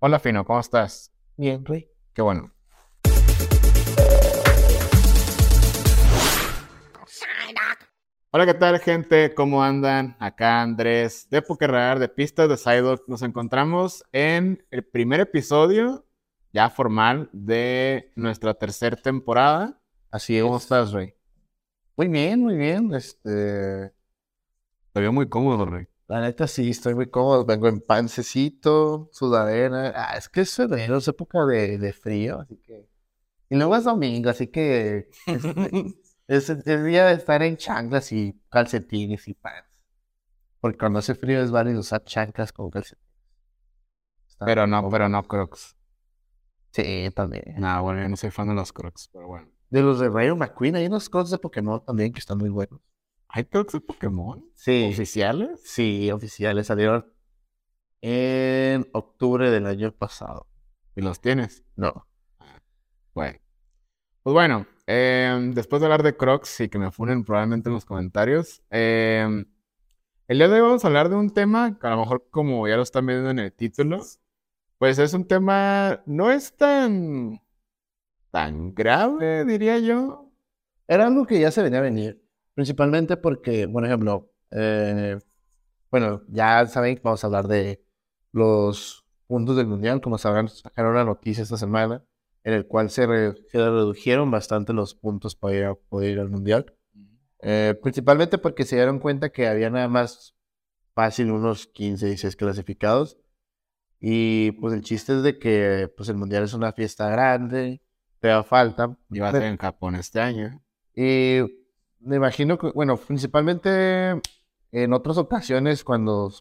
Hola, Fino, ¿cómo estás? Bien, Rey. Qué bueno. Hola, ¿qué tal, gente? ¿Cómo andan? Acá Andrés de Pokerradar de Pistas de Psyduck. Nos encontramos en el primer episodio ya formal de nuestra tercera temporada. Así ¿Cómo es. estás, Rey? Muy bien, muy bien. Este, Te veo muy cómodo, Rey. La neta sí, estoy muy cómodo. Vengo en pancecito, sudadera. Ah, es que es febrero, es época de, de frío, así que. Y luego es domingo, así que este, es, es día de estar en chanclas y calcetines y pants. Porque cuando hace frío es válido usar chanclas con calcetines. Está Pero no, pero no Crocs. Sí, también. No, bueno, yo no soy fan de los Crocs, pero bueno. De los de Rayo McQueen, hay unos cosas de Pokémon también que están muy buenos. ¿Hay Crocs de Pokémon? Sí. ¿Oficiales? Sí, oficiales salieron en octubre del año pasado. ¿Y los tienes? No. Bueno. Pues bueno, em, después de hablar de Crocs y que me funen probablemente en los comentarios, em, el día de hoy vamos a hablar de un tema que a lo mejor como ya lo están viendo en el título, pues es un tema, no es tan, tan grave, diría yo. Era algo que ya se venía a venir. Principalmente porque, por ejemplo, eh, bueno, ya saben que vamos a hablar de los puntos del mundial. Como sabrán, sacaron una noticia esta semana en el cual se, re- se redujeron bastante los puntos para ir, a- poder ir al mundial. Eh, principalmente porque se dieron cuenta que había nada más fácil unos 15, 16 clasificados. Y pues el chiste es de que pues el mundial es una fiesta grande, te da falta. Y va a ser en Japón este año. Y me imagino que, bueno, principalmente en otras ocasiones cuando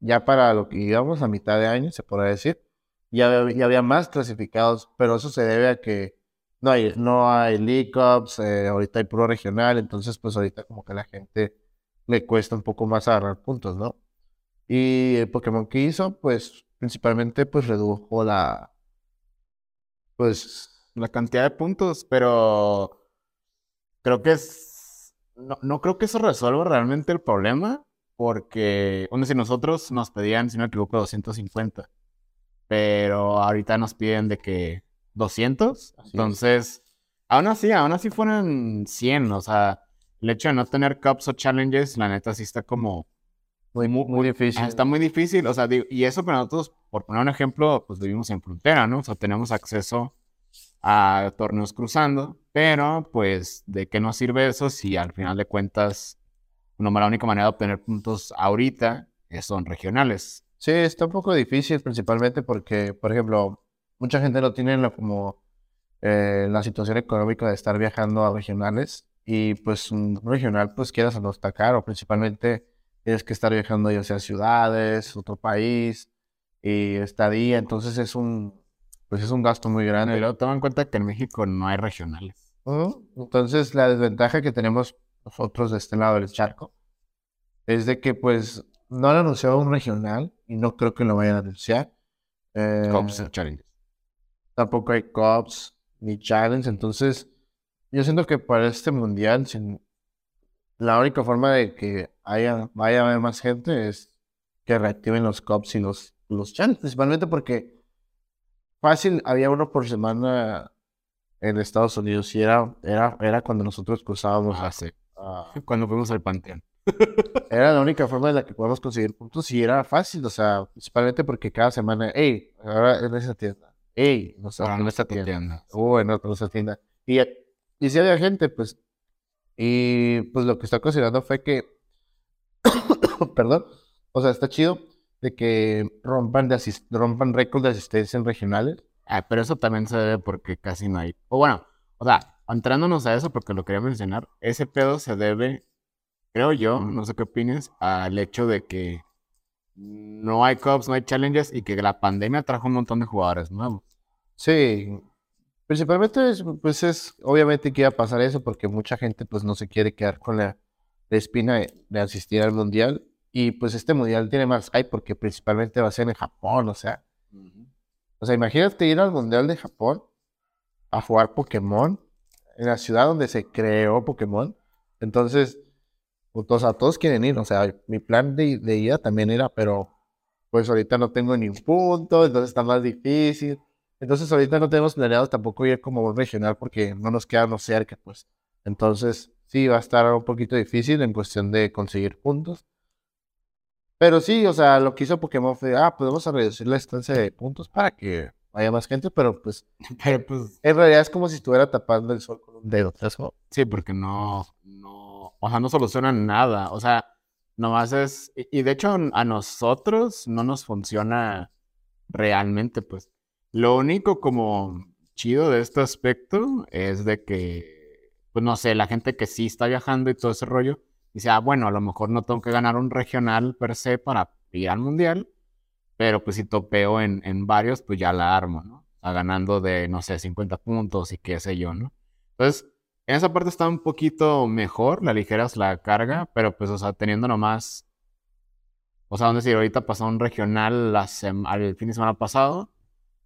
ya para lo que íbamos a mitad de año, se podrá decir, ya, ya había más clasificados, pero eso se debe a que no hay, no hay League Cups, eh, ahorita hay puro regional, entonces pues ahorita como que a la gente le cuesta un poco más agarrar puntos, ¿no? Y el Pokémon que hizo, pues principalmente pues redujo la, pues la cantidad de puntos, pero creo que es, no, no creo que eso resuelva realmente el problema, porque, bueno, si nosotros nos pedían, si no me equivoco, 250, pero ahorita nos piden de que 200, Así es. entonces, aún así, aún así fueron 100, o sea, el hecho de no tener cups o challenges, la neta sí está como, muy, muy, muy difícil. Está muy difícil, o sea, digo, y eso para nosotros, por poner un ejemplo, pues vivimos en frontera, ¿no? O sea, tenemos acceso a torneos cruzando, pero pues, ¿de qué nos sirve eso si al final de cuentas, no, la única manera de obtener puntos ahorita eh, son regionales? Sí, está un poco difícil, principalmente porque, por ejemplo, mucha gente no tiene como eh, la situación económica de estar viajando a regionales y pues un regional, pues quieras o no está caro, principalmente tienes que estar viajando ya sea ciudades, otro país y estadía, entonces es un, pues es un gasto muy grande. Pero toma en cuenta que en México no hay regionales. Entonces, la desventaja que tenemos nosotros de este lado del charco es de que, pues, no han anunciado un regional y no creo que lo vayan a anunciar. Eh, Cups and challenges. tampoco hay Cups ni Challenge. Entonces, yo siento que para este mundial, sin- la única forma de que haya, vaya a haber más gente es que reactiven los Cups y los, los Challenge, principalmente porque fácil había uno por semana en Estados Unidos y era, era, era cuando nosotros cruzábamos Ah, sí. Cuando fuimos al Panteón. era la única forma en la que podemos conseguir puntos y era fácil, o sea, principalmente porque cada semana, hey, ahora en esa tienda, hey, no sé, Ahora en esta tienda, tienda. o en otra, en esa tienda. Y, y si había gente, pues, y pues lo que está considerando fue que, perdón, o sea, está chido de que rompan, de rompan récords de asistencia en regionales. Ah, pero eso también se debe porque casi no hay. O bueno, o sea, entrándonos a eso porque lo quería mencionar, ese pedo se debe, creo yo, no sé qué opines, al hecho de que no hay cups, no hay challenges y que la pandemia trajo un montón de jugadores nuevos. Sí, principalmente es, pues es obviamente que iba a pasar eso porque mucha gente pues no se quiere quedar con la, la espina de, de asistir al mundial y pues este mundial tiene más hype porque principalmente va a ser en Japón, o sea, o sea, imagínate ir al mundial de Japón a jugar Pokémon en la ciudad donde se creó Pokémon, entonces, pues, o sea, todos quieren ir, o sea, mi plan de, de ida también era, pero pues ahorita no tengo ni un punto, entonces está más difícil. Entonces ahorita no tenemos planeado tampoco ir como regional porque no nos quedamos cerca, pues. Entonces sí va a estar un poquito difícil en cuestión de conseguir puntos. Pero sí, o sea, lo que hizo Pokémon fue, ah, podemos reducir la estancia de puntos para que haya más gente, pero pues, Pero pues, en realidad es como si estuviera tapando el sol con un dedo. sí, porque no, no, o sea, no solucionan nada. O sea, nomás es, y, y de hecho a nosotros no nos funciona realmente, pues. Lo único como chido de este aspecto es de que, pues no sé, la gente que sí está viajando y todo ese rollo, dice, ah, bueno, a lo mejor no tengo que ganar un regional per se para ir al mundial, pero pues si topeo en, en varios, pues ya la armo, ¿no? Sea, ganando de, no sé, 50 puntos y qué sé yo, ¿no? Entonces, en esa parte está un poquito mejor, la ligeras la carga, pero pues, o sea, teniendo nomás, o sea, a decir, ahorita pasó un regional la al fin de semana pasado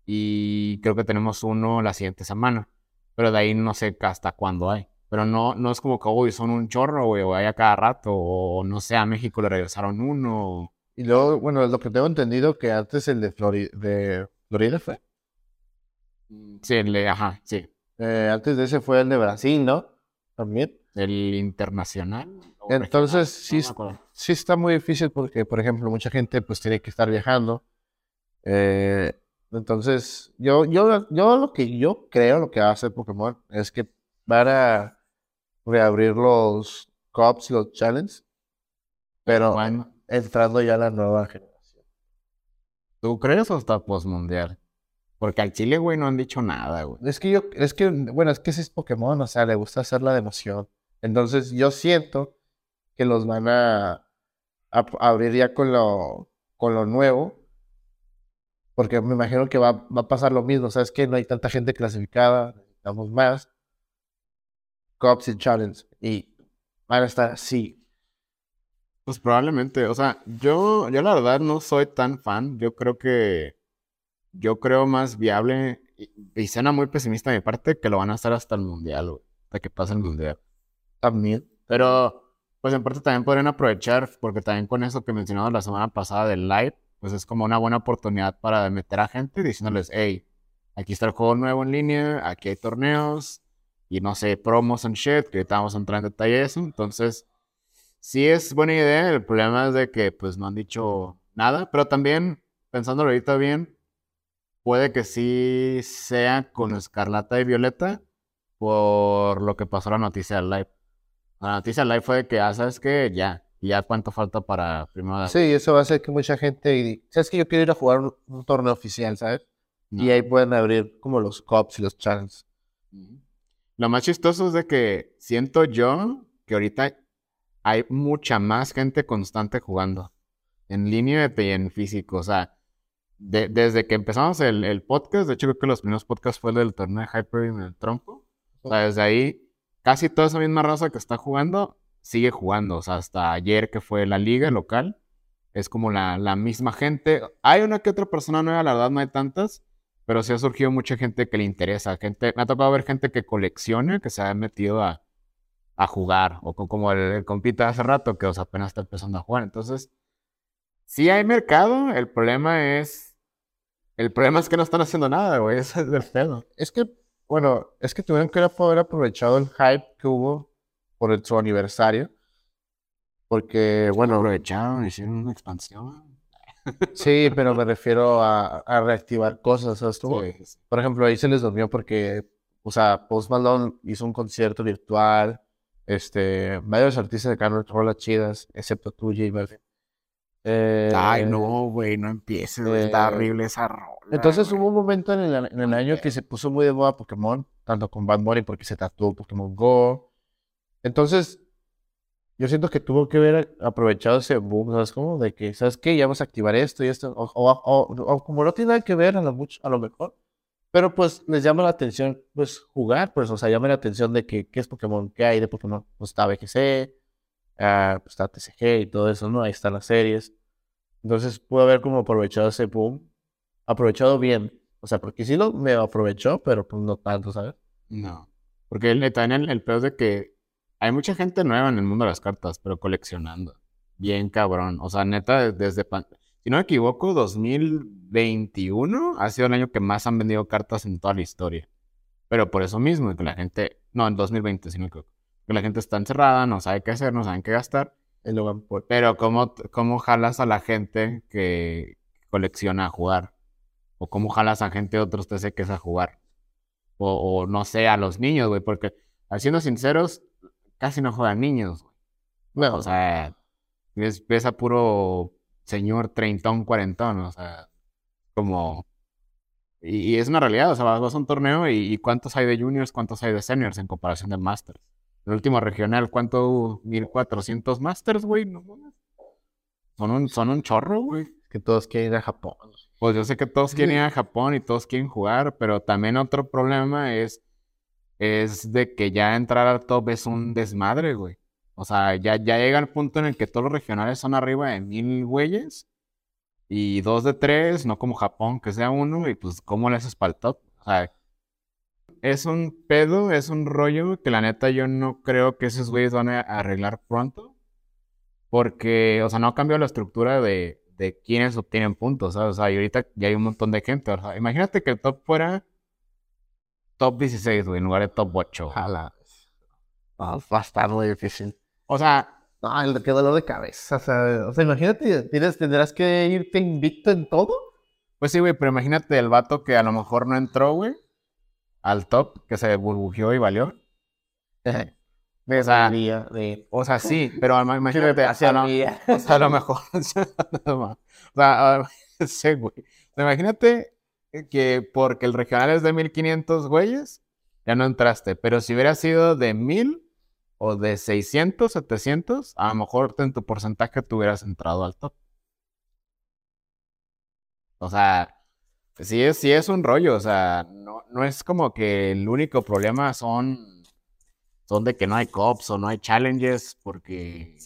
y creo que tenemos uno la siguiente semana, pero de ahí no sé hasta cuándo hay. Pero no, no es como que, uy, son un chorro, güey, o hay a cada rato, o no sé, a México le regresaron uno. Y luego, bueno, lo que tengo entendido que antes el de, Flori- de Florida fue. Mm, Sí, el de- ajá, sí. Eh, antes de ese fue el de Brasil, ¿no? También. El internacional. Entonces, sí, no sí está muy difícil porque, por ejemplo, mucha gente pues tiene que estar viajando. Eh, entonces, yo, yo, yo lo que yo creo lo que va a hacer Pokémon es que van a reabrir los Cups y los Challenges, pero Bueno, entrando ya la nueva generación. ¿tú crees o está postmundial? Porque al Chile, güey, no han dicho nada, güey. Es que yo, es que, bueno, es que ese es Pokémon, o sea, le gusta hacer la de emoción. Entonces, yo siento que los van a, a- a abrir ya con lo, con lo nuevo, porque me imagino que va, va a pasar lo mismo, ¿sabes? Que no hay tanta gente clasificada, necesitamos más. Cups y Challenge, y van a estar así. Pues probablemente, o sea, yo, yo la verdad no soy tan fan. Yo creo que, yo creo más viable, y, y suena muy pesimista de mi parte, que lo van a hacer hasta el mundial, güey. Hasta que pase el mundial. También. Pero, pues en parte también podrían aprovechar, porque también con eso que mencionamos la semana pasada del live, pues es como una buena oportunidad para meter a gente diciéndoles, hey, aquí está el juego nuevo en línea, aquí hay torneos, y no sé, promos and shit, que ahorita vamos a entrar en detalle de eso. Entonces, sí es buena idea, el problema es de que pues no han dicho nada, pero también, pensándolo ahorita bien, puede que sí sea con Escarlata y Violeta por lo que pasó la noticia del live. La noticia live fue de que, ah, ¿sabes qué? Ya, ya cuánto falta para primero Sí, eso va a hacer que mucha gente, ¿sabes que Yo quiero ir a jugar un, un torneo oficial, ¿sabes? Y ahí pueden abrir como los Cups y los Challenges. Ujú. Lo más chistoso es de que siento yo que ahorita hay mucha más gente constante jugando. En línea y en físico. O sea, de- desde que empezamos el, el podcast, de hecho creo que los primeros podcasts fue el del torneo de Hyper en el tronco. O sea, desde ahí, casi toda esa misma raza que está jugando, sigue jugando. O sea, hasta ayer que fue la liga local, es como la, la misma gente. Hay una que otra persona nueva, la verdad no hay tantas. Pero sí ha surgido mucha gente que le interesa. Gente, me ha tocado ver gente que colecciona, que se ha metido a, a jugar. O co- como el, el compita hace rato, que o sea, apenas está empezando a jugar. Entonces, sí hay mercado. El problema es. El problema es que no están haciendo nada, güey. Es del pedo. Es que, bueno, es que tuvieron que haber aprovechado el hype que hubo por el- su aniversario. Porque, bueno, Aprovecharon, hicieron una expansión. Sí, pero me refiero a, a reactivar cosas, ¿sabes? tú? Sí. Por ejemplo, ahí se les durmió porque, o sea, Post Malone hizo un concierto virtual. Este, varios artistas sacaron rolas chidas, excepto tú, J Balvin. Eh, Ay, no, güey, no empieces, güey. Está eh, horrible esa rola. Entonces hubo un momento en el, en el año que se puso muy de moda Pokémon, tanto con Bad Bunny porque se tatuó Pokémon Go. Entonces, yo siento que tuvo que haber aprovechado ese boom, ¿sabes cómo? De que, ¿sabes qué? Ya vamos a activar esto y esto. O, o- o- como no tiene nada que ver a lo, mucho, a lo mejor. Pero pues les llama la atención, pues jugar, pues, o sea, llama la atención de que, ¿qué es Pokémon? ¿Qué hay de Pokémon? Pues está BGC, ah, pues está TCG y todo eso, ¿no? Ahí están las series. Entonces pudo haber como aprovechado ese boom, aprovechado bien. O sea, porque sí lo me aprovechó, pero pues no tanto, ¿sabes? No. Porque el, también el, el peor de que hay mucha gente nueva en el mundo de las cartas, pero coleccionando. Bien cabrón. O sea, neta, desde... pan- si no me equivoco, 2021 ha sido el año que más han vendido cartas en toda la historia. Pero por eso mismo, que la gente, no, en 2020, si no me equivoco, que la gente está encerrada, no sabe qué hacer, no saben qué gastar. Pero ¿cómo, ¿cómo jalas a la gente que colecciona a jugar? ¿O cómo jalas a gente de otros TCs a jugar? O, o no sé, a los niños, güey, porque, siendo sinceros, casi no juegan niños, No, O sea, ves, ves a puro señor treintón, cuarentón, o sea, como... Y, y es una realidad, o sea, vas, a un torneo y, y ¿cuántos hay de juniors, cuántos hay de seniors en comparación de masters? El último regional, ¿cuánto hubo? 1400 masters, güey, no mames. Son un, son un chorro, güey. que todos quieren ir a Japón. Pues yo sé que todos quieren ir a Japón y todos quieren jugar, pero también otro problema es, es de que ya entrar al top es un desmadre, güey. O sea, ya, ya llega el punto en el que todos los regionales son arriba de mil güeyes y dos de tres, no como Japón, que sea uno, y pues ¿cómo le haces para el top? O sea, es un pedo, es un rollo que la neta yo no creo que esos güeyes van a arreglar pronto. Porque, o sea, no ha cambiado la estructura de, de quienes obtienen puntos, ¿sabes? O sea, y ahorita ya hay un montón de gente. O sea, imagínate que el top fuera top 16, güey, en lugar de top 8. Ojalá. No, va a estar muy difícil. O sea, No, el qué dolor de cabeza. O sea, o sea, imagínate, tienes, tendrás que irte invicto en todo. pues sí, güey, pero imagínate el vato que a lo mejor no entró, güey, al top, que se burbujeó y valió. O sea, Día de... o sea, sí, pero ima- imagínate, Hacia a lo-. O sea, a lo mejor. o sea, a- sí, güey. O sea, imagínate que porque el regional es de 1500 güeyes, ya no entraste. Pero si hubiera sido de 1000 o de 600, 700, a lo mejor en tu porcentaje tú hubieras entrado al top. O sea, sí es, sí es un rollo. O sea, no, no es como que el único problema son, son de que no hay cops o no hay challenges porque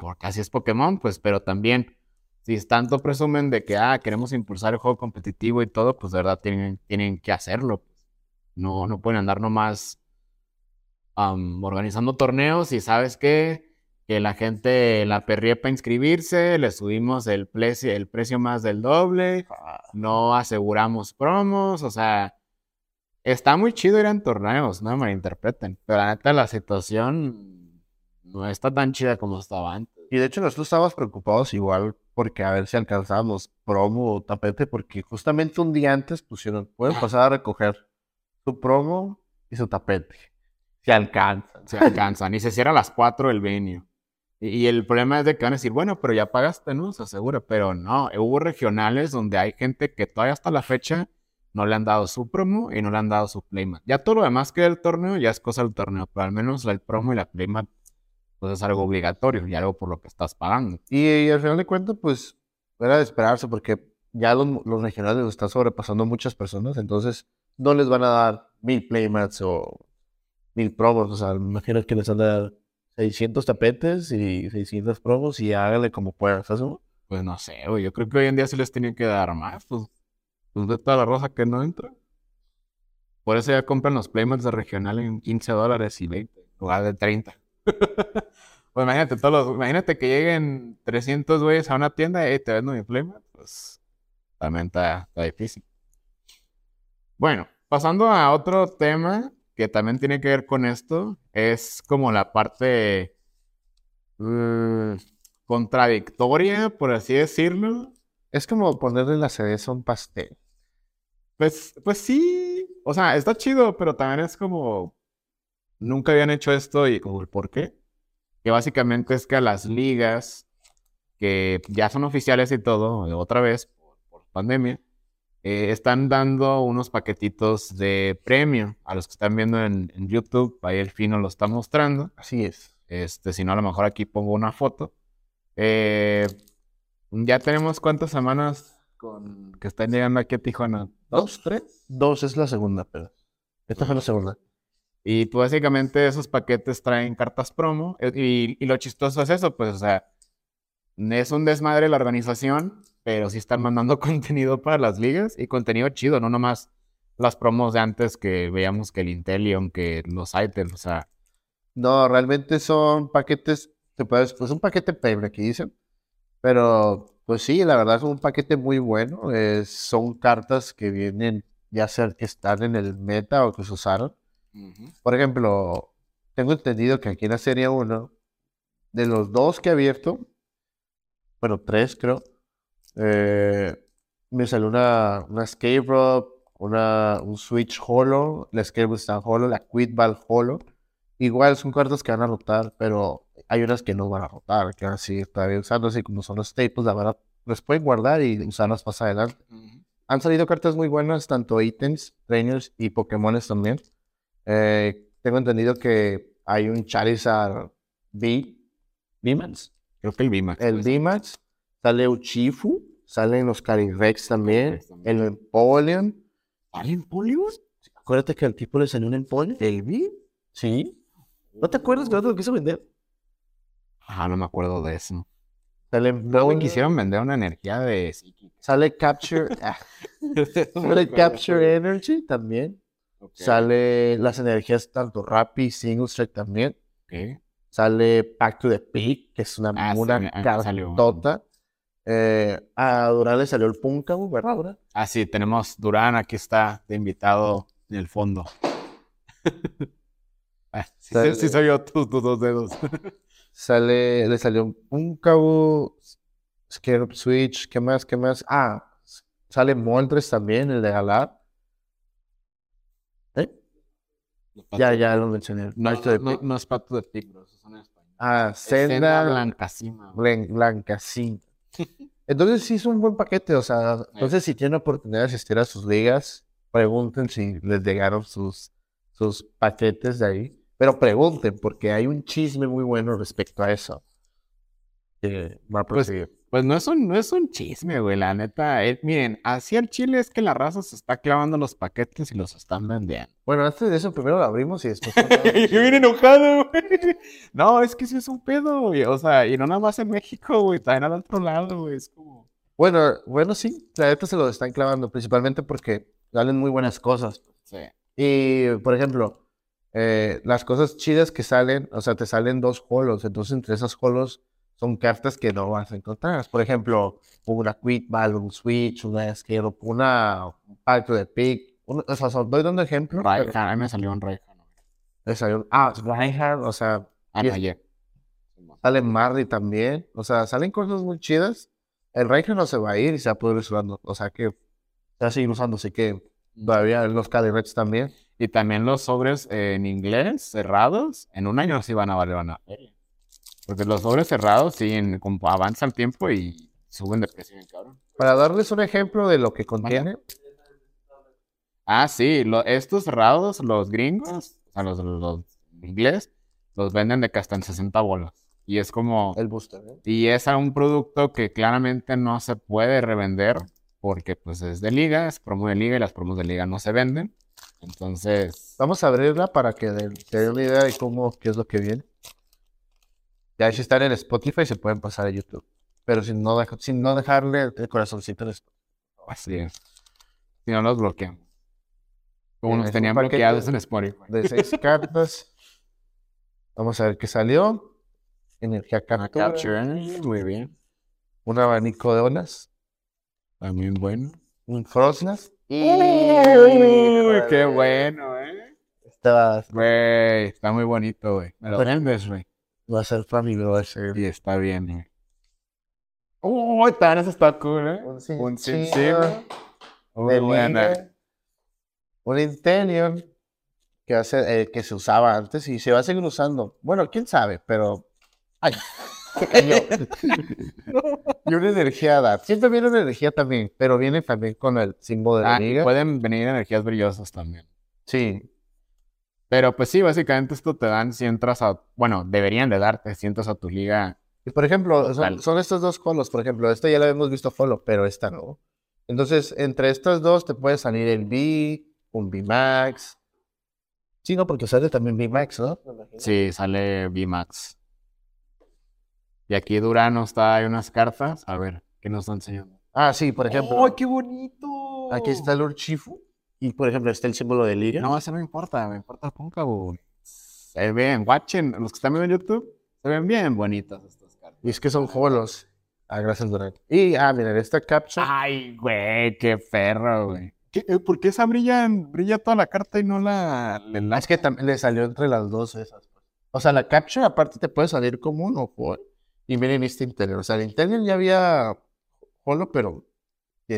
porque así es Pokémon, pues, pero también, si tanto presumen de que, ah, queremos impulsar el juego competitivo y todo, pues de verdad tienen, tienen que hacerlo. No, no pueden andar nomás am, organizando torneos y sabes qué, que la gente la perría para inscribirse, le subimos el precio, el precio más del doble, no aseguramos promos, o sea, está muy chido ir en torneos, no me malinterpreten, pero la neta la situación no está tan chida como estaba antes. Y de hecho nosotros estábamos preocupados igual porque a ver si alcanzábamos promo o tapete, porque justamente un día antes pusieron, pueden pasar a recoger su promo y su tapete. Si alcanzan. se alcanzan y se cierra a las 4 el venue. Y, y el problema es de que van a decir, bueno, pero ya pagaste, ¿no? Se asegura, pero no, hubo regionales donde hay gente que todavía hasta la fecha no le han dado su promo y no le han dado su playmat. Ya todo lo demás que el torneo ya es cosa del torneo, pero al menos el promo y la playmat pues es algo obligatorio y algo por lo que estás pagando. Y, y al final de cuentas, pues era de esperarse porque ya los, los regionales los están sobrepasando muchas personas, entonces no les van a dar mil playmats o mil promos. O sea, me imagino que les van a dar 600 tapetes y 600 promos y háganle como puedan. ¿sabes? Pues no sé, güey, yo creo que hoy en día sí les tienen que dar más, pues, pues de toda la rosa que no entra. Por eso ya compran los playmats de regional en 15 dólares y 20, en lugar de 30. pues imagínate, todos los- imagínate que lleguen 300 güeyes a una tienda y "Ey, te vendo mi playmat, pues también está, está difícil. Bueno, pasando a otro tema que también tiene que ver con esto, es como la parte mm, contradictoria, por así decirlo. Es como ponerle la cereza a un pastel. Pues, pues sí, o sea, está chido, pero también es como, nunca habían hecho esto y como, ¿por qué? Que básicamente es que a las ligas, que ya son oficiales y todo, otra vez, por, por pandemia, eh, están dando unos paquetitos de premio a los que están viendo en, en YouTube, ahí el Fino lo está mostrando. Así es. Este, si no, a lo mejor aquí pongo una foto. Eh, ya tenemos cuántas semanas con que están llegando aquí a Tijuana. ¿Dos? ¿Tres? Dos es la segunda, pero esta fue la segunda. Y pues básicamente esos paquetes traen cartas promo. eh, Y, lo chistoso es eso, pues, o sea, es un desmadre la organización, pero sí están mandando contenido para las ligas y contenido chido, no nomás las promos de antes que veíamos que el Intelion, que los items, o sea, No, realmente son paquetes, pues un paquete premium aquí dicen, pero Pues sí, la verdad es un paquete muy bueno. son cartas que vienen, ya sea que están en el meta o que se usaron. Por ejemplo, tengo entendido que aquí en la serie 1, de los dos que he abierto, bueno, tres creo, eh, me salió una, una Escape Rope, una, un Switch Holo, la Escape está Holo, la Quid Ball Holo. Igual son cartas que van a rotar, pero hay unas que no van a rotar, que van a seguir todavía usando, así como son los staples, la verdad, los pueden guardar y usarlas más adelante. Han salido cartas muy buenas, tanto ítems, trainers y Pokémones también. Eh, tengo entendido que hay un Charizard V, VMAX. Creo que el VMAX. El. VMAX, sale Uchifu, salen los Calyrex también, el Empoleon. ¿Alien Polio? Acuérdate que al tipo le salió un Empoleon. ¿El V? Sí. ¿No te acuerdas que otro lo quiso vender? Ah, no me acuerdo de eso. Sale Empoleon, quisieron vender una energía de psíquica. Sale Capture, ah, sale Capture Energy también. Sale las energías tanto Rappi y Single Strike también. ok. Sale Back to the Peak, que es una, Ah, una ah, cartota. Eh, a Durán le salió el Punkabu, ¿verdad, Durán? Ah, sí, tenemos Durán, aquí está de invitado en el fondo. Ah, sí, sí soy yo, tus, tus dos dedos. Sale, le salió un Punkabu, Scarab Switch, ¿qué más? ¿Qué más? Ah, sale Moltres también, el de Galar. ¿Eh? Ya, ya lo mencioné. No, es pato de Pic, bro, eso son en español. Ah, Senda Senda Blancacima. güey. Blan- Blancacín. Entonces sí es un buen paquete, o sea, entonces si tienen oportunidad de asistir a sus ligas, pregunten si les llegaron sus, sus paquetes de ahí. Pero pregunten, porque hay un chisme muy bueno respecto a eso. Que va a Pues, proseguir. Pues no es un, no es un chisme, güey, la neta. eh, miren, así el chile es que la raza se está clavando los paquetes y los están vendiendo. Bueno, antes de eso primero lo abrimos y después... Yo vine enojado, güey. No, es que sí es un pedo, güey. O sea, y no nada más en México, güey, también al otro lado, güey. Es como. bueno, bueno, sí, la neta se lo están clavando, principalmente porque salen muy buenas cosas. Sí. Y, por ejemplo, eh, las cosas chidas que salen, o sea, te salen dos holos, entonces entre esas holos son cartas que no vas a encontrar. Por ejemplo, una Quick Ball, un Switch, una Scale, una un Pacto de Pick. una- o sea, son- doy dando ejemplos. pero Raihan, a mí me salió un güey. me salió- ah, Reinhardt, o sea, Ah, no, sale Marley también. O sea, salen cosas muy chidas. El Reinhardt no se va a ir y se va a poder ir usando. O sea, que se va a seguir usando, así que todavía los Calyrex también. Y también los sobres eh, en inglés cerrados, en un año sí van a valer una feria. Porque los sobres cerrados sí, en- como avanza el tiempo y suben de precio bien cabrón. Para darles un ejemplo de lo que contiene, Ah, sí, lo- estos cerrados, los gringos, o sea, los, los inglés, los venden de que hasta en 60 bolas. Y es como, el booster. ¿eh? y es a un producto que claramente no se puede revender porque pues es de liga, es promo de liga y las promos de liga no se venden. Entonces, Vamos a abrirla para que den, te den una idea de cómo, qué es lo que viene. Ya si están en Spotify se pueden pasar a YouTube. Pero sin no, deja- sin no dejarle el corazoncito en Spotify. así es. Si no los bloquean. Como nos tenían bloqueados en Spotify. De seis cartas. Vamos a ver qué salió. Energía Una captura. Capture Energy, muy bien. Un abanico de olas. También bueno. Un Frostnest. Uy, qué bueno, eh. Va, Güey, está muy bonito, güey. Me lo vendes, güey. Va a ser mí, va a ser. Y está bien, güey. Uy, tan ese está cool, eh. Un sin- Un Sincero. Muy buena. Un Intenion que, hace, eh, que se usaba antes y se va a seguir usando. Bueno, quién sabe, pero. Ay, se cayó. y una energía DAT. Siempre viene una energía también, pero viene también con el símbolo de la Ah, liga. pueden venir energías brillosas también. Sí, Pero pues sí, básicamente esto te dan si entras a. Bueno, deberían de darte si entras a tu liga. Y por ejemplo, son, estos dos colos. Por ejemplo, esta ya la hemos visto follow, pero esta no. Entonces, entre estas dos te puede salir el B, un B Max. Sí, no, porque sale también B Max, ¿no? Sí, sale VMAX. Y aquí Durano está, hay unas cartas. A ver, ¿qué nos está enseñando? Ah, sí, por ejemplo. ¡Ay, qué bonito! Aquí está el Urshifu. Y por ejemplo, está el símbolo de Liga. No, eso no me importa, me importa el cóncavo. Se ven, watchen, los que están viendo en YouTube, se ven bien bonitas estas cartas. Y es que son holos. Ah, gracias, Durán. Y, ah, miren, esta caption. Ay, güey, qué perro, güey. ¿Qué- eh, ¿Por qué esa brilla, brilla toda la carta y no la, Es que también le salió entre las dos esas. pues. O sea, la capture aparte te puede salir como un ojo. Y miren este interior. O sea, el interior ya había holo, pero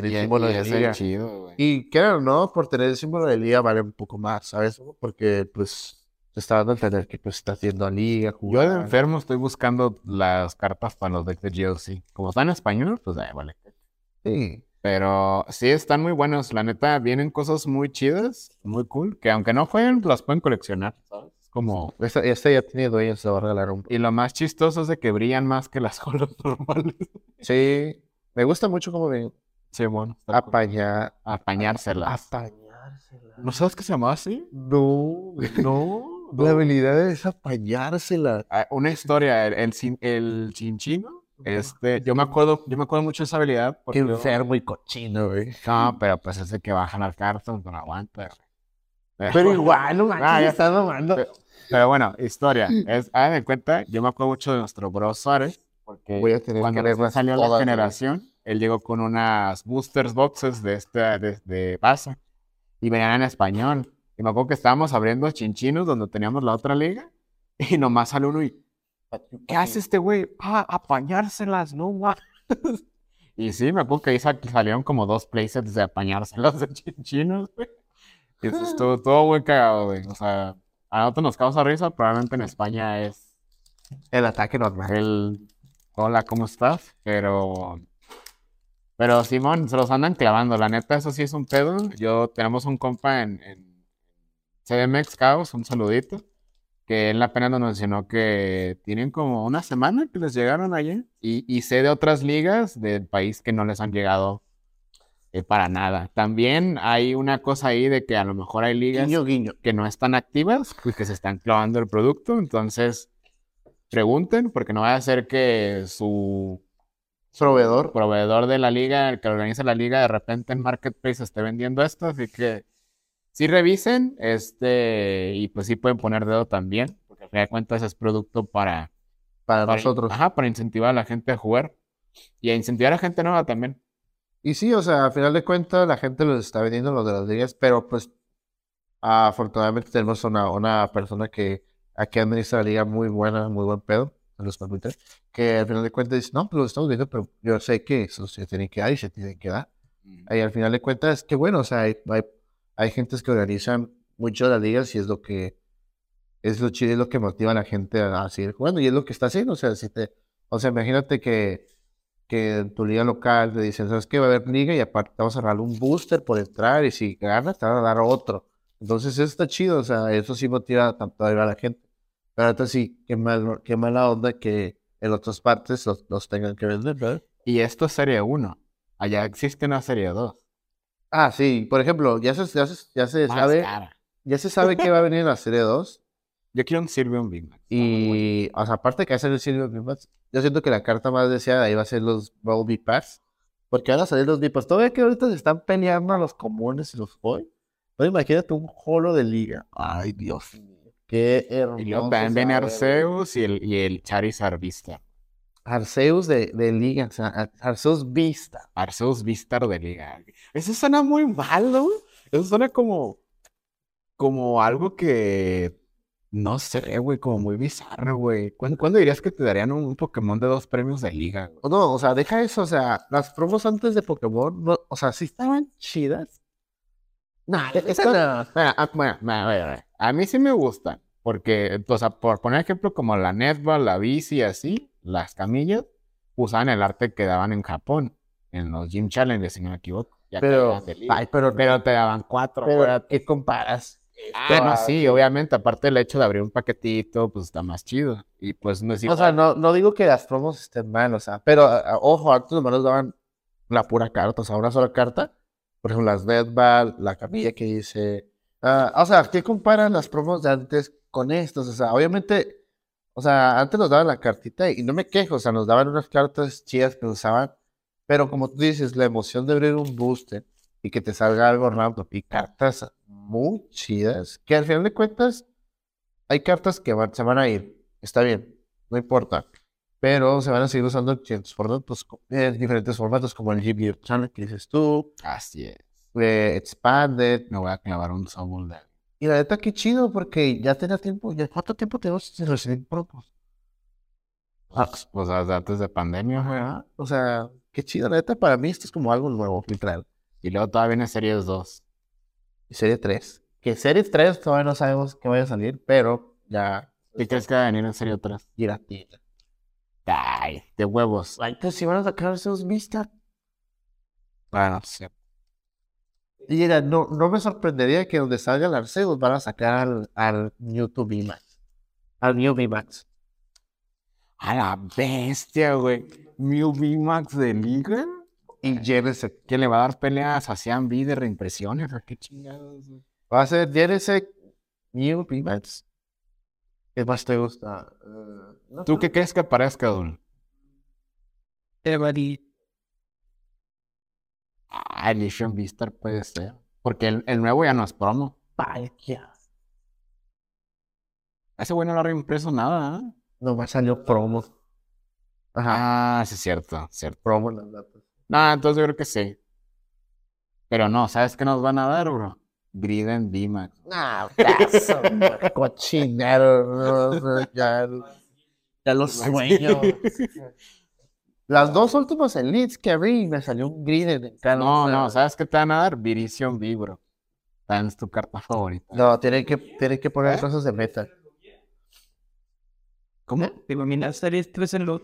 tiene el y- símbolo y de liga. chido, güey. Y claro, no, por tener el símbolo de liga vale un poco más, ¿sabes? Porque pues te está dando a entender que pues está haciendo liga, Yo de enfermo estoy buscando las cartas para los decks de GLC. Como están en español, pues eh, vale. Sí. Pero sí están muy buenos. La neta, vienen cosas muy chidas, muy cool, que aunque no jueguen, las pueden coleccionar, ¿sabes? Es como... Esta, esta ya tiene dueño, se va a regalar un Y lo más chistoso es de que brillan más que las holos normales. Sí. Me gusta mucho cómo ven. Sí, bueno. Apañar. Apañárselas. Apañársela. ¿No sabes que se llamaba así? No, No. La habilidad es apañársela. Ah, Una historia, el, el, cin- el chinchino, este, yo me acuerdo, yo me acuerdo mucho de esa habilidad Qué porque enfermo y cochino, güey. No, pero pues es de que bajan las cartas, no aguanta. Pero igual, no manches, Ah, ya. está mamando. Pero- Pero bueno, historia. Es, hagan de cuenta, yo me acuerdo mucho de nuestro bro Suárez, porque Voy a tener cuando que salió todas, la güey. generación, él llegó con unas boosters boxes de este, de, de Baza, y venían en español. Y me acuerdo que estábamos abriendo chinchinos donde teníamos la otra liga, y nomás sale uno y, ¿qué hace este güey? Ah, apañárselas, no más. Y sí, me acuerdo que ahí sa- salieron como dos playsets de apañárselas de chinchinos, güey. Y eso estuvo todo muy cagado, güey. O sea, a nosotros nos causa risa, probablemente en España es El ataque normal. el hola, ¿cómo estás? Pero, pero Simón, se los andan clavando, la neta, eso sí es un pedo. Yo, tenemos un compa en, en CDMX Chaos, un saludito, que él apenas nos mencionó que tienen como una semana que les llegaron ayer. Y, y sé de otras ligas del país que no les han llegado eh, para nada. También hay una cosa ahí de que a lo mejor hay ligas Guiño, guiño. que no están activas y que se están clavando el producto. Entonces, pregunten, porque no vaya a ser que su Proveedor. proveedor de la liga, el que organiza la liga, de repente en Marketplace esté vendiendo esto. Así que sí revisen, este, y pues sí pueden poner dedo también, porque al final de cuentas es producto para, Para para- nosotros. Ajá, para incentivar a la gente a jugar y a incentivar a gente nueva también. Y sí, o sea, al final de cuentas la gente los está vendiendo los de las ligas, pero pues afortunadamente tenemos una, una persona que aquí administra la liga muy buena, muy buen pedo, los Twitter, que al final de cuentas dice, no, pues lo estamos viendo, pero yo sé que eso se tiene que dar y se tiene que dar. Y al final de cuentas, qué bueno, o sea, hay, hay, hay gentes que organizan mucho las ligas y es lo que es lo chido, es lo que motiva a la gente a, a seguir jugando y es lo que está haciendo, o sea, si te, o sea, imagínate que, que en tu liga local te dicen, ¿sabes qué? Va a haber liga y aparte te vamos a regalar un booster por entrar y si ganas te van a dar otro. Entonces eso está chido, o sea, eso sí motiva tanto a la gente. Pero ahorita sí, qué, mal, qué mala onda que en otras partes los, los tengan que vender, ¿verdad? Y esto es serie 1. Allá existe una serie 2. Ah, sí, por ejemplo, ya se, ya se, ya se sabe, cara. ya se sabe que va a venir en la serie 2. Yo quiero un Sylveon Big Mac. Y, o sea, aparte que hacer el Silver Pass, yo siento que la carta más deseada ahí va a ser los Bumblebee Pass. Porque van a salir los Bipas. Todavía que ahorita se están peleando a los comunes y los hoy. Pero imagínate un holo de liga. Ay, Dios mío. Qué hermoso. Y luego también viene. Arceus y el, y el Charizard Vista. Arceus de, de liga. O sea, Ar- Arceus Vista. Arceus Vistar de Liga. Eso suena muy mal, ¿no? Eso suena como, como algo que, no sé, güey, como muy bizarro, güey. ¿Cuándo, cuándo dirías que te darían un, Pokémon de dos premios de Liga? güey? No, o sea, deja eso. O sea, las promos antes de Pokémon, no- o sea, sí estaban chidas. Nah, Es esta que- no. Mira, bueno, mira, mira, mira. A mí sí me gustan. Porque, o sea, por poner ejemplo, como la netball, la bici, así, las camillas, usaban el arte que daban en Japón, en los Gym Challenges, si no me equivoco. Ya Pero, ay, pero, Pero te daban cuatro. pero. ¿qué comparas? Ah, no, sí, obviamente, aparte del hecho de abrir un paquetito, pues está más chido. Y pues no es O sea, no, no digo que las promos estén mal, o sea, pero a- a- ojo, antes nomás nos daban la pura carta, o sea, una sola carta. Por ejemplo, las Netball, la camilla que dice. ah, o sea, ¿qué comparan las promos de antes con estos? O sea, obviamente, o sea, antes nos daban la cartita y no me quejo, o sea, nos daban unas cartas chidas que usaban, pero como tú dices, la emoción de abrir un booster y que te salga algo random y cartas muy chidas, que al final de cuentas hay cartas que van- se van a ir, está bien, no importa. Pero se van a seguir usando en diferentes formatos, diferentes como el GBU Channel que dices tú, Así es. eh, Expanded. Me voy a clavar un Soul de... Y la neta, qué chido, porque ya tenía tiempo. Ya, ¿Cuánto tiempo tenemos sin recibir promos? Ah, Pues desde antes de pandemia, güey. O sea, qué chido, la neta, para mí esto es como algo nuevo, literal. Y luego todavía viene Series 2. Y Serie 3. Que Serie 3 todavía no sabemos qué vaya a salir, pero ya ¿Qué crees que va a venir en Serie 3? giratina. Ay, de huevos. Ay, pues si van a sacar esos vistas. Bueno, sí. Y mira, no, no me sorprendería que donde salga el Arceus van a sacar al, al Mewtwo VMAX. Al Mew VMAX. A la bestia, güey. Mew VMAX de Liga. Y llévense. ¿Quién le va a dar peleas a Sean B de reimpresiones? ¿O qué chingados? güey? Va a ser, llévense Mew VMAX. ¿Qué más te gusta? Eh, no ¿Tú qué crees que aparezca, Dul? Ah, el Vision Vistar puede ser. Porque el, el nuevo ya no es promo. Vaya. Ese güey no lo ha reimpreso nada, ¿eh? Nomás salió promo. Ajá. Ah, sí, es cierto, cierto. Promo las latas. No, entonces yo creo que sí. Pero no, ¿sabes qué nos van a dar, bro? Griden VMAX. Nah, eso, cochinero. ya, ya lo sueño. Las dos últimas elites que abrí me salió un green en No, no, ¿sabes qué te van a dar? Virizion V, bro. Esa es tu carta favorita. No, tienen que, tienen que poner cosas de meta. ¿Cómo? ¿Te imaginas Series 3 en lo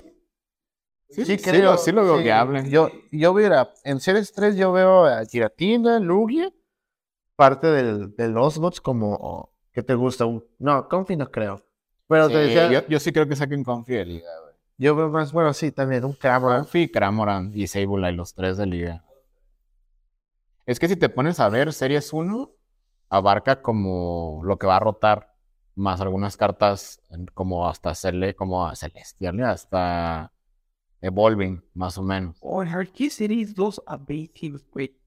Sí, Sí, sí, creo, lo, sí lo veo sí. viable. Yo, yo mira, en Series 3 yo veo a Giratina, Lugia, parte del, del Osmots como, ¿qué te gusta? Un, no, Confi no creo. Pero Sí, te decía, yo, yo, yo sí creo que saquen Confi de liga, güey. veo más, bueno, sí, también un Cramoran. Confi, Cramoran y Sableye, los tres de liga. Es que si te pones a ver, Series 1 abarca como lo que va a rotar, más algunas cartas como hasta Cele, como Celestial, hasta Evolving, más o menos. Oh, en Hardkey Series 2 a 20, güey.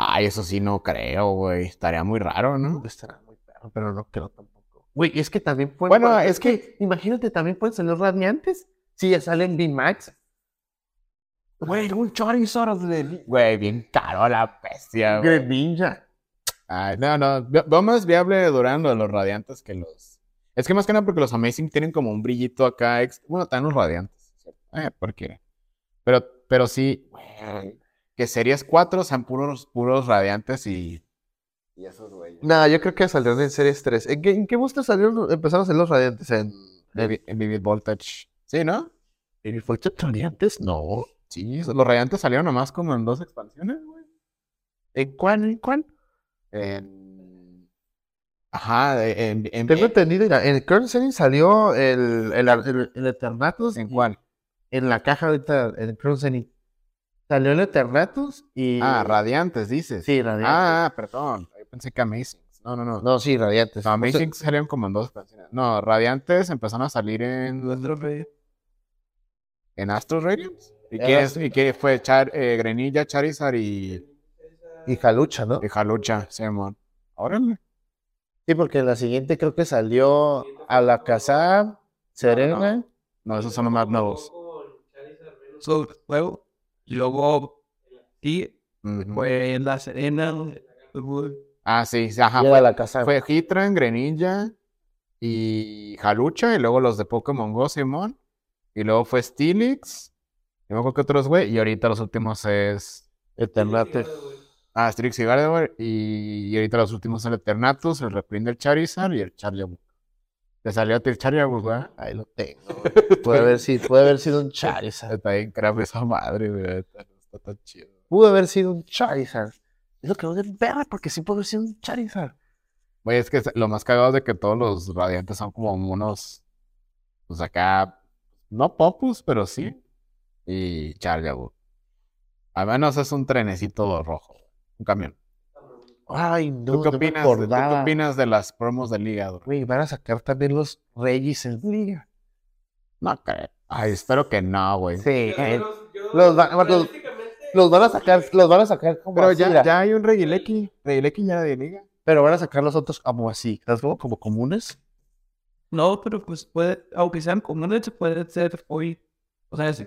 Ay, eso sí no creo, güey. Estaría muy raro, ¿no? Estará muy perro, pero no creo tampoco. Güey, es que también pueden. Bueno, es que- Imagínate, también pueden salir radiantes. Si ya salen V-Max. Güey, un Charizard de Güey, bien caro la bestia, güey. Greninja. Ay, no, no. ve- Veo más viable Durando los radiantes que los. Es que más que nada porque los Amazing tienen como un brillito acá. ex- Bueno, están los radiantes. Eh, porque. Pero, pero sí. güey, Que series 4 sean puros, puros radiantes y. Y esos güeyes. Nah, yo creo que saldrán en Series 3. ¿En qué, en qué booster salieron? Empezaron a salir los radiantes. ¿En, en, Vivid en Vivid Voltage. Sí, ¿no? en el Voltage radiantes? No. Sí, los radiantes salieron nomás como en dos expansiones, güey. ¿En cuál? ¿En cuál? En... Ajá, en, en, Tengo entendido, mira, en Current Setting salió el, el, el, el Eternatus. ¿en cuál? En la caja ahorita, en el Current Setting. Salió el Eternatus y. Ah, radiantes, dices. Sí, radiantes. Ah, perdón. Yo pensé que Amazing. No, no, no. No, sí, radiantes. No, O sea, Amazing salieron como en dos expansiones. No, Radiantes empezaron a salir en, en Astro Radiance. ¿Y En qué, es, y qué fue? Char, eh, Greninja, Charizard y, y Jalucha, ¿no? y Jalucha, Simón. Órale. Sí, porque la siguiente creo que salió a la casa Serena. No, esos son los más nuevos. So, luego, luego, sí, fue en La Serena. Ah, sí, sí, ajá. Fue, la casa. fue Hitran, Greninja y Jalucha. Y luego los de Pokémon Go, Simón. Y luego fue Steelix. Y acuerdo que otros, güey. Y ahorita los últimos es. Eternatus. Ah, Strix y Gardevoir. Y, y ahorita los últimos son el Eternatus, el Reprint del Charizard y el Charizard. Te salió a ti el Charizard, güey. Ahí lo tengo. Puede haber sido, puede haber sido un Charizard. Está bien crap esa madre, güey. Está, está tan chido. Pudo haber sido un Charizard. Es lo que no de verga, porque sí puede haber sido un Charizard. Güey, es que lo más cagado es de que todos los radiantes son como unos. Pues acá. No popus, pero sí. Y Charizard. Al menos es un trenecito rojo. Un camión. Ay, no, ¿Tú qué no me opinas, ¿tú qué opinas de las promos del liga, güey? Van a sacar también los Reyes en Liga. No creo. Ay, espero que no, güey. Sí, eh, los, va- los, los van a sacar, los van a sacar como Pero así, ya, ya hay un Regileki. Regileki ya de liga. Pero van a sacar los otros como así, ¿sabes? Como, como comunes. No, pero pues puede, aunque sean comunes, se puede ser hoy. O sea, ahí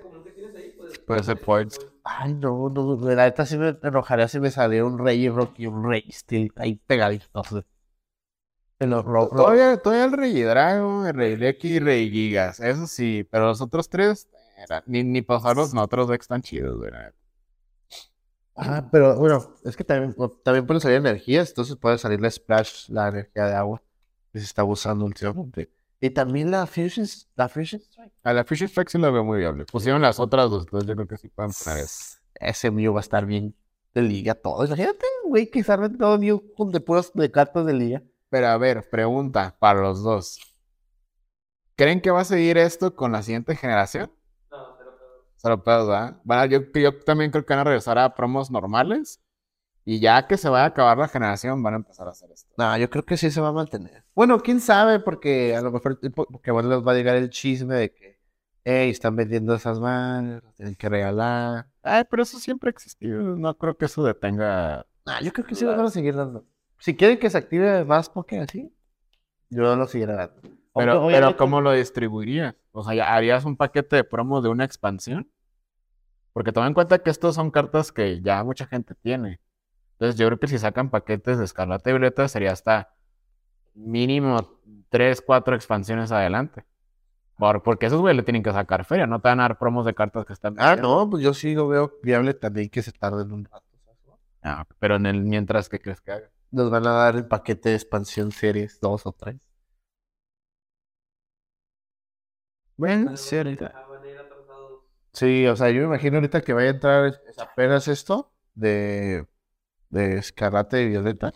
puede ser points. Ay, no, no, la neta sí me enojaría si me saliera un Rey Rocky, un Rey Steel ahí pegadito. No sé. En los ro- ro- Todavía, todavía el Rey Drago, el Rey Lecky y Rey Gigas, eso sí, pero los otros tres, era- ni, ni pasarlos, no, otros decks están chidos, güey. Ah, pero bueno, es que también, también pueden salir energías, entonces puede salir la Splash, la energía de agua, que se está usando últimamente. Y también la Fusion, la Fusion Strike. A la Fish Effect sí lo veo muy viable. Pusieron las otras dos, entonces yo creo que sí pueden poner eso. Ese mío va a estar bien de liga todo. Imagínate, güey, que salga todo mío con de puros de cartas de liga. Pero a ver, pregunta para los dos. ¿Creen que va a seguir esto con la siguiente generación? No, pero, pero- Solo pedos, ¿verdad? A- yo, yo también creo que van a regresar a promos normales. Y ya que se vaya a acabar la generación, van a empezar a hacer esto. No, yo creo que sí se va a mantener. Bueno, quién sabe, porque a lo mejor po- porque bueno, les va a llegar el chisme de que, hey, están vendiendo esas manos, tienen que regalar. Ay, pero eso siempre ha existido. No creo que eso detenga. Ah, yo creo que sí lo van a seguir dando. Si quieren que se active más Pokémon así, yo lo seguiré dando. Aunque Pero, pero ¿cómo lo distribuirías? O sea, ¿ya ¿harías un paquete de promo de una expansión? Porque toma en cuenta que estos son cartas que ya mucha gente tiene. Entonces yo creo que si sacan paquetes de Escarlata y Violeta sería hasta mínimo 3, 4 expansiones adelante. Por- porque esos güey le tienen que sacar feria, no te van a dar promos de cartas que están Ah, no, pues yo sí lo veo viable también que se tarden un rato. Ah, pero en el mientras que crees que haga. Nos van a dar el paquete de expansión series, dos o tres. Bueno, sí, ahorita. Sí, o sea, yo me imagino ahorita que vaya a entrar apenas esto de, de Escarlata y Violeta.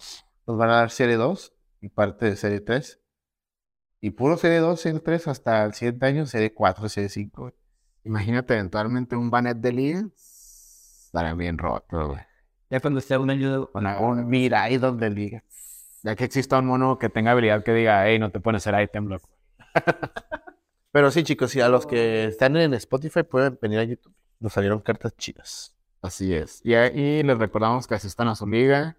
Nos van a dar serie 2 y parte de serie 3. Y puro serie 2, serie 3 hasta el siguiente año, serie 4, serie 5. imagínate eventualmente un banet de liga. Estaría bien roto, güey. Ya cuando esté un año de... Una- Un Mirai donde liga. Ya que exista un mono que tenga habilidad que diga, hey, no te pones el item block. Pero sí, chicos, sí, a los que están en Spotify pueden venir a YouTube. Nos salieron cartas chidas. Así es. Y ahí les recordamos que asistan a su liga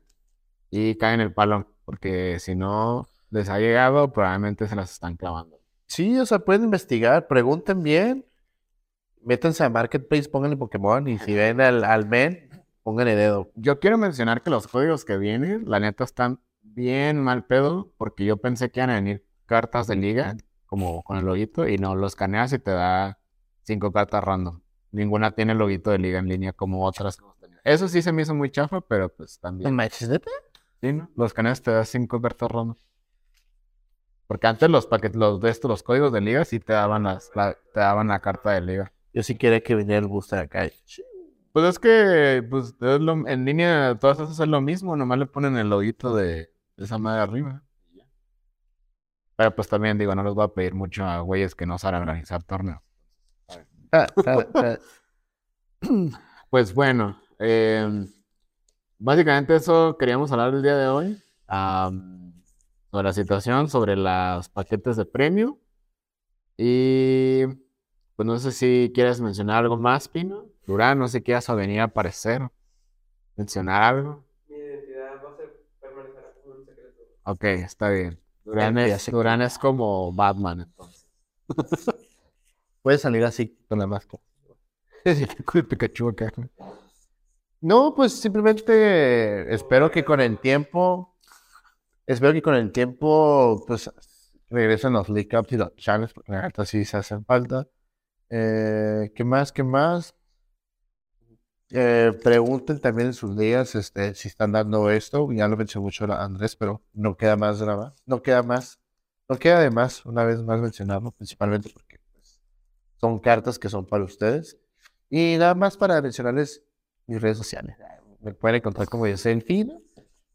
y caen el palo, porque si no les ha llegado, probablemente se las están clavando. Sí, o sea, pueden investigar, pregunten bien. Métanse a Marketplace, pónganle Pokémon. Y si ven al, al men, pónganle dedo. Yo quiero mencionar que los códigos que vienen, la neta, están bien mal pedo, porque yo pensé que iban a venir cartas de liga, como con el loguito, y no, lo escaneas y te da cinco cartas random. Ninguna tiene el loguito de liga en línea como otras. Eso sí se me hizo muy chafa, pero pues ¿No también. manches, neta? Sí, ¿no? Los escaneas te da cinco cartas random. Porque antes los paquetes, los de estos, los códigos de liga, sí te daban las, la, te daban la carta de liga. Yo sí quería que viniera el booster acá. Pues es que pues, es lo- en línea todas esas es lo mismo, nomás le ponen el loguito de, de esa madre arriba. Pero pues también digo, no les voy a pedir mucho a güeyes que no saben organizar torneos. Pues bueno, em, básicamente eso queríamos hablar el día de hoy. sobre la situación, sobre los paquetes de premio. Y pues no sé si quieres mencionar algo más, Pino. Durán, no sé si quieras venir a aparecer. Mencionar algo. Mi identidad va a ser permanecerá como un secreto. Ok, está bien. Durán es, Durán es como Batman, entonces. Puede salir así con la máscara. Pikachu acá. No, pues simplemente espero que con el tiempo, espero que con el tiempo, pues regresen los league ups y los channels, porque la neta sí se hacen falta. Eh, ¿qué más? ¿Qué más? Eh, pregunten también en sus ligas este, si están dando esto. Ya lo mencionó mucho Andrés, pero no queda más nada. No queda más. No queda de más, una vez más mencionarlo, principalmente porque son cartas que son para ustedes. Y nada más para mencionarles mis redes sociales. Me pueden encontrar como yo soy el fino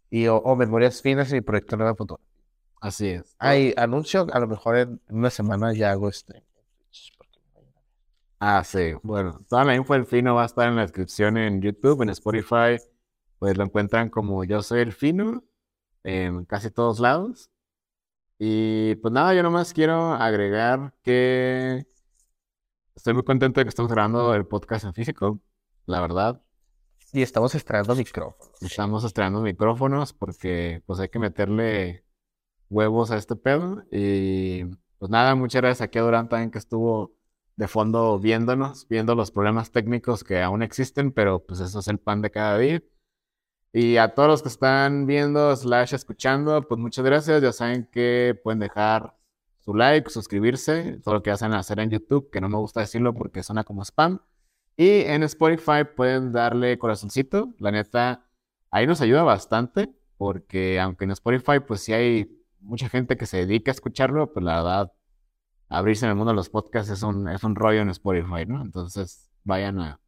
y o, o Memorias Finas en mi proyecto Nueva Fotografía. Así es. Hay anuncio, a lo mejor en, en una semana ya hago este. Ah, sí. Bueno, toda la info del Fino va a estar en la descripción en YouTube, en Spotify. Pues lo encuentran como Yo Soy el Fino en casi todos lados. Y pues nada, yo nomás quiero agregar que estoy muy contento de que estamos grabando el podcast en físico, la verdad. Y estamos estrenando micrófonos. Estamos estrenando micrófonos porque pues hay que meterle huevos a este pedo y pues nada, muchas gracias aquí a Durán también que estuvo de fondo viéndonos, viendo los problemas técnicos que aún existen, pero pues eso es el pan de cada día. Y a todos los que están viendo, slash escuchando, pues muchas gracias. Ya saben que pueden dejar su like, suscribirse, todo lo que hacen hacer en YouTube, que no me gusta decirlo porque suena como spam. Y en Spotify pueden darle corazoncito. La neta, ahí nos ayuda bastante, porque aunque en Spotify, pues sí hay mucha gente que se dedica a escucharlo, pues la verdad, abrirse en el mundo de los podcasts es un, es un rollo en Spotify, ¿no? Entonces, vayan a,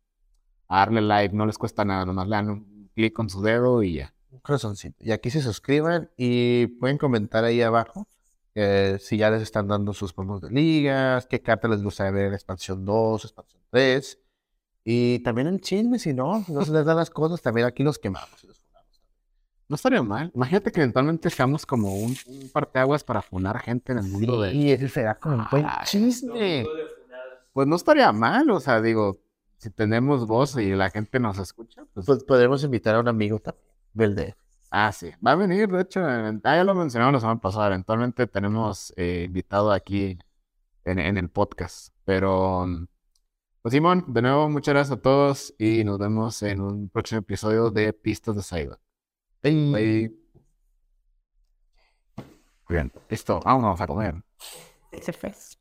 a darle like, no les cuesta nada, nomás le dan un clic con su dedo y ya. Un corazoncito. Y aquí se suscriban y pueden comentar ahí abajo eh, si ya les están dando sus promos de ligas, qué carta les gustaría ver en expansión 2, expansión 3. Y también en chisme, si no, si no se les dan las cosas, también aquí los quemamos. y los funamos. No estaría mal. Imagínate que eventualmente seamos como un, un parteaguas para funar gente en el mundo de... Y ese será como un buen chisme. Pues no estaría mal, o sea, digo, si tenemos voz y la gente nos escucha, pues... Pues podemos invitar a un amigo también del DF. Ah, sí, va a venir, de hecho, en- ah, ya lo mencionamos la semana pasada, eventualmente tenemos eh, invitado aquí en, en el podcast, pero... mm, Pues Simón, de nuevo, muchas gracias a todos y nos vemos en un próximo episodio de Pistas de Saiba. Bye. Bien, listo, vámonos a comer. Ese fez.